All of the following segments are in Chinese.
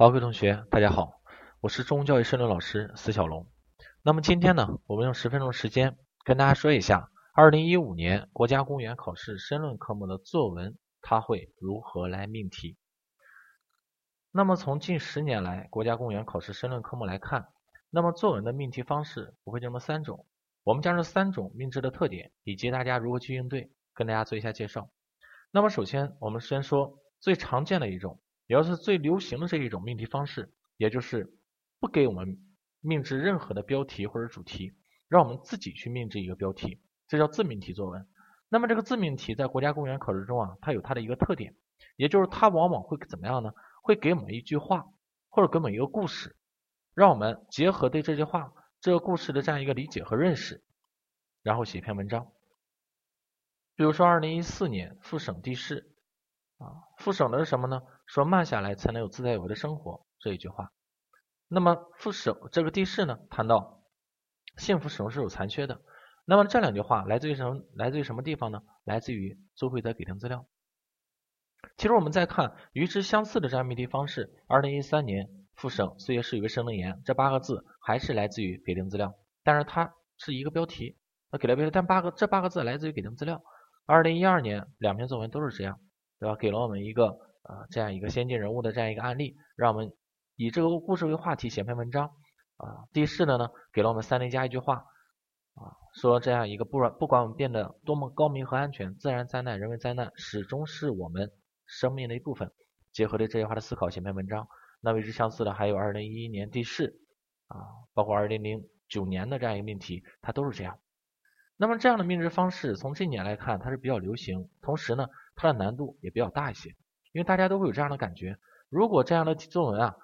好，各位同学，大家好，我是中公教育申论老师司小龙。那么今天呢，我们用十分钟时间跟大家说一下，二零一五年国家公务员考试申论科目的作文，它会如何来命题。那么从近十年来国家公务员考试申论科目来看，那么作文的命题方式不会这么三种，我们将这三种命制的特点以及大家如何去应对，跟大家做一下介绍。那么首先，我们先说最常见的一种。也就是最流行的这一种命题方式，也就是不给我们命制任何的标题或者主题，让我们自己去命制一个标题，这叫自命题作文。那么这个自命题在国家公务员考试中啊，它有它的一个特点，也就是它往往会怎么样呢？会给我们一句话或者给我们一个故事，让我们结合对这句话、这个故事的这样一个理解和认识，然后写一篇文章。比如说，二零一四年复省地市。啊，复省的是什么呢？说慢下来才能有自在有为的生活这一句话。那么副省这个地势呢，谈到幸福始终是有残缺的。那么这两句话来自于什么？来自于什么地方呢？来自于周慧的给定资料。其实我们再看与之相似的这样命题方式，二零一三年复省岁月是一个生能言这八个字还是来自于给定资料，但是它是一个标题，那给了标题，但八个这八个字来自于给定资料。二零一二年两篇作文都是这样。对吧？给了我们一个啊这样一个先进人物的这样一个案例，让我们以这个故事为话题写篇文章啊。第四的呢，给了我们三零加一句话啊，说这样一个不管不管我们变得多么高明和安全，自然灾难、人为灾难始终是我们生命的一部分。结合着这句话的思考写篇文章。那与之相似的还有二零一一年第四啊，包括二零零九年的这样一个命题，它都是这样。那么这样的命制方式，从这一年来看，它是比较流行，同时呢。它的难度也比较大一些，因为大家都会有这样的感觉：如果这样的作文啊，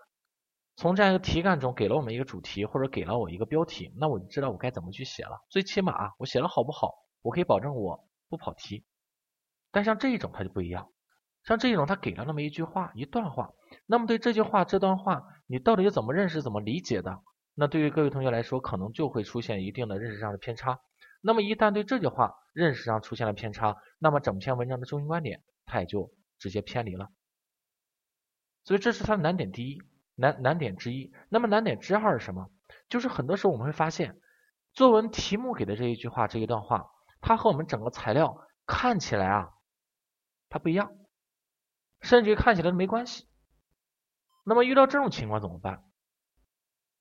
从这样一个题干中给了我们一个主题，或者给了我一个标题，那我就知道我该怎么去写了。最起码我写了好不好，我可以保证我不跑题。但像这一种它就不一样，像这一种它给了那么一句话、一段话，那么对这句话、这段话，你到底是怎么认识、怎么理解的？那对于各位同学来说，可能就会出现一定的认识上的偏差。那么一旦对这句话认识上出现了偏差，那么整篇文章的中心观点它也就直接偏离了。所以这是它的难点第一，难难点之一。那么难点之二是什么？就是很多时候我们会发现，作文题目给的这一句话这一段话，它和我们整个材料看起来啊，它不一样，甚至于看起来没关系。那么遇到这种情况怎么办？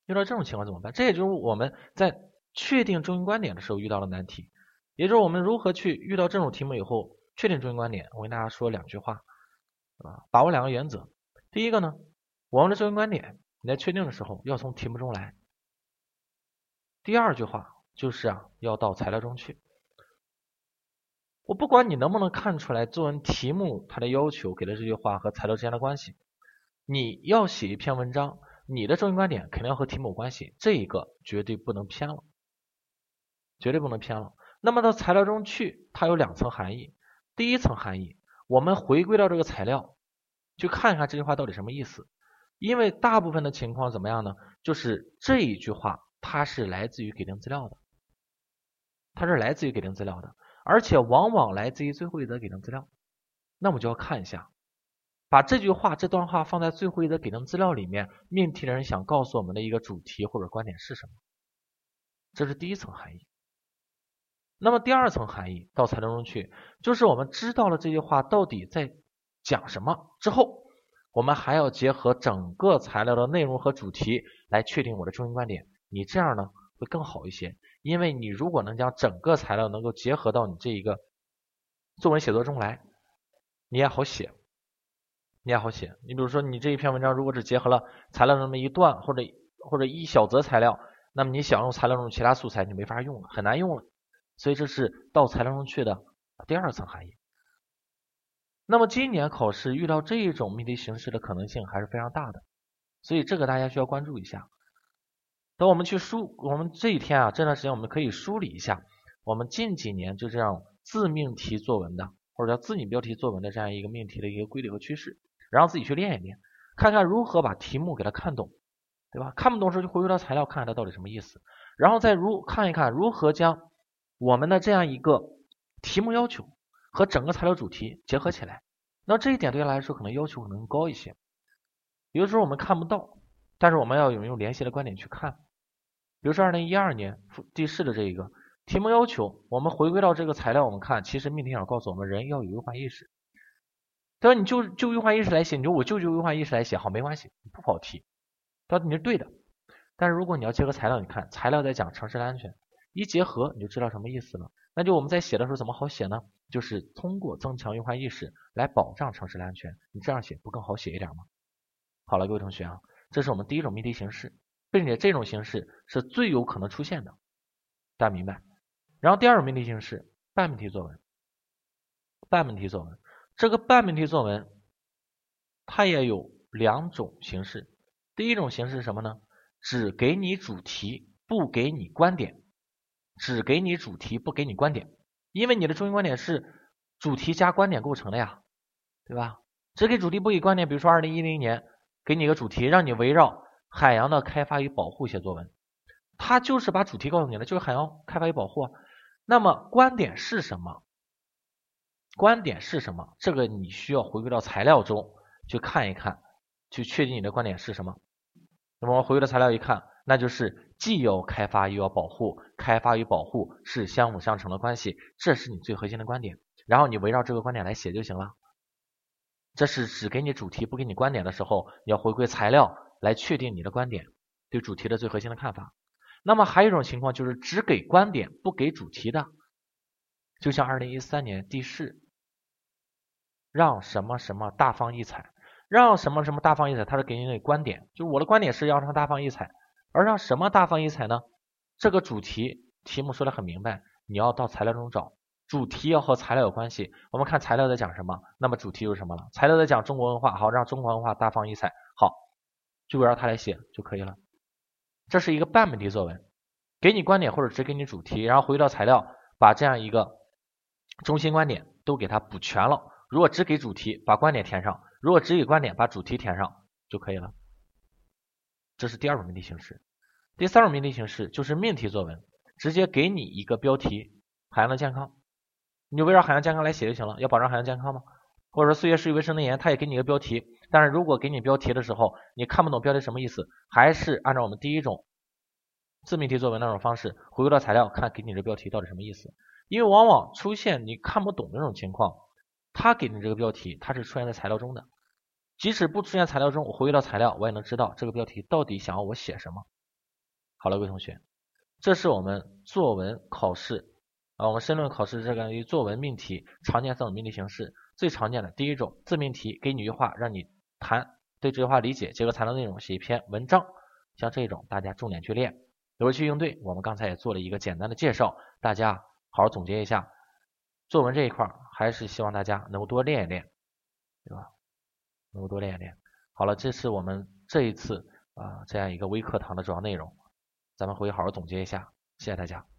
遇到这种情况怎么办？这也就是我们在。确定中心观点的时候遇到了难题，也就是我们如何去遇到这种题目以后确定中心观点。我跟大家说两句话啊，把握两个原则。第一个呢，我们的中心观点你在确定的时候要从题目中来。第二句话就是啊，要到材料中去。我不管你能不能看出来作文题目它的要求给的这句话和材料之间的关系，你要写一篇文章，你的中心观点肯定要和题目有关系，这一个绝对不能偏了。绝对不能偏了。那么到材料中去，它有两层含义。第一层含义，我们回归到这个材料，去看一看这句话到底什么意思。因为大部分的情况怎么样呢？就是这一句话它是来自于给定资料的，它是来自于给定资料的，而且往往来自于最后一则给定资料。那我们就要看一下，把这句话这段话放在最后一则给定资料里面，命题人想告诉我们的一个主题或者观点是什么？这是第一层含义。那么第二层含义到材料中去，就是我们知道了这句话到底在讲什么之后，我们还要结合整个材料的内容和主题来确定我的中心观点。你这样呢会更好一些，因为你如果能将整个材料能够结合到你这一个作文写作中来，你也好写，你也好写。你比如说你这一篇文章如果只结合了材料那么一段或者或者一小则材料，那么你想用材料中其他素材你没法用了，很难用了。所以这是到材料中去的第二层含义。那么今年考试遇到这一种命题形式的可能性还是非常大的，所以这个大家需要关注一下。等我们去梳，我们这一天啊，这段时间我们可以梳理一下我们近几年就这样自命题作文的，或者叫自拟标题作文的这样一个命题的一个规律和趋势，然后自己去练一练，看看如何把题目给它看懂，对吧？看不懂时候就回归到材料，看看它到底什么意思，然后再如看一看如何将。我们的这样一个题目要求和整个材料主题结合起来，那这一点对他来说可能要求可能高一些。有的时候我们看不到，但是我们要有用联系的观点去看。比如说二零一二年地市的这一个题目要求，我们回归到这个材料，我们看，其实命题想告诉我们，人要有忧患意识。他说你就就忧患意识来写，你说我就就忧患意识来写，好，没关系，不跑题。他说你是对的，但是如果你要结合材料，你看材料在讲城市的安全，一结合你就知道什么意思了。那就我们在写的时候怎么好写呢？就是通过增强忧患意识来保障城市的安全，你这样写不更好写一点吗？好了，各位同学啊，这是我们第一种命题形式，并且这种形式是最有可能出现的，大家明白？然后第二种命题形式，半命题作文，半命题作文，这个半命题作文它也有两种形式，第一种形式是什么呢？只给你主题，不给你观点，只给你主题，不给你观点，因为你的中心观点是主题加观点构成的呀，对吧？只给主题不给观点，比如说二零一零年。给你一个主题，让你围绕海洋的开发与保护写作文，他就是把主题告诉你了，就是海洋开发与保护。那么观点是什么？观点是什么？这个你需要回归到材料中去看一看，去确定你的观点是什么。那么我回归到材料一看，那就是既要开发又要保护，开发与保护是相辅相成的关系，这是你最核心的观点。然后你围绕这个观点来写就行了。这是只给你主题不给你观点的时候，你要回归材料来确定你的观点，对主题的最核心的看法。那么还有一种情况就是只给观点不给主题的，就像二零一三年地市，让什么什么大放异彩，让什么什么大放异彩，它是给你的观点，就是我的观点是要让它大放异彩，而让什么大放异彩呢？这个主题题目说的很明白，你要到材料中找。主题要和材料有关系，我们看材料在讲什么，那么主题就是什么了？材料在讲中国文化，好，让中国文化大放异彩，好，就围绕它来写就可以了。这是一个半命题作文，给你观点或者只给你主题，然后回到材料，把这样一个中心观点都给它补全了。如果只给主题，把观点填上；如果只给观点，把主题填上就可以了。这是第二种命题形式。第三种命题形式就是命题作文，直接给你一个标题：海洋的健康。你就围绕海洋健康来写就行了。要保障海洋健康吗？或者说岁月是与卫生的盐，它也给你一个标题。但是如果给你标题的时候，你看不懂标题什么意思，还是按照我们第一种自命题作文那种方式，回归到材料看给你这标题到底什么意思。因为往往出现你看不懂的这种情况，他给你这个标题，它是出现在材料中的。即使不出现材料中，我回归到材料，我也能知道这个标题到底想要我写什么。好了，各位同学，这是我们作文考试。啊，我们申论考试这个于作文命题常见三种命题形式，最常见的第一种自命题，给你一句话让你谈，对这句话理解，结合材料内容写一篇文章，像这种大家重点去练，如何去应对？我们刚才也做了一个简单的介绍，大家好好总结一下。作文这一块还是希望大家能够多练一练，对吧？能够多练一练。好了，这是我们这一次啊这样一个微课堂的主要内容，咱们回去好好总结一下，谢谢大家。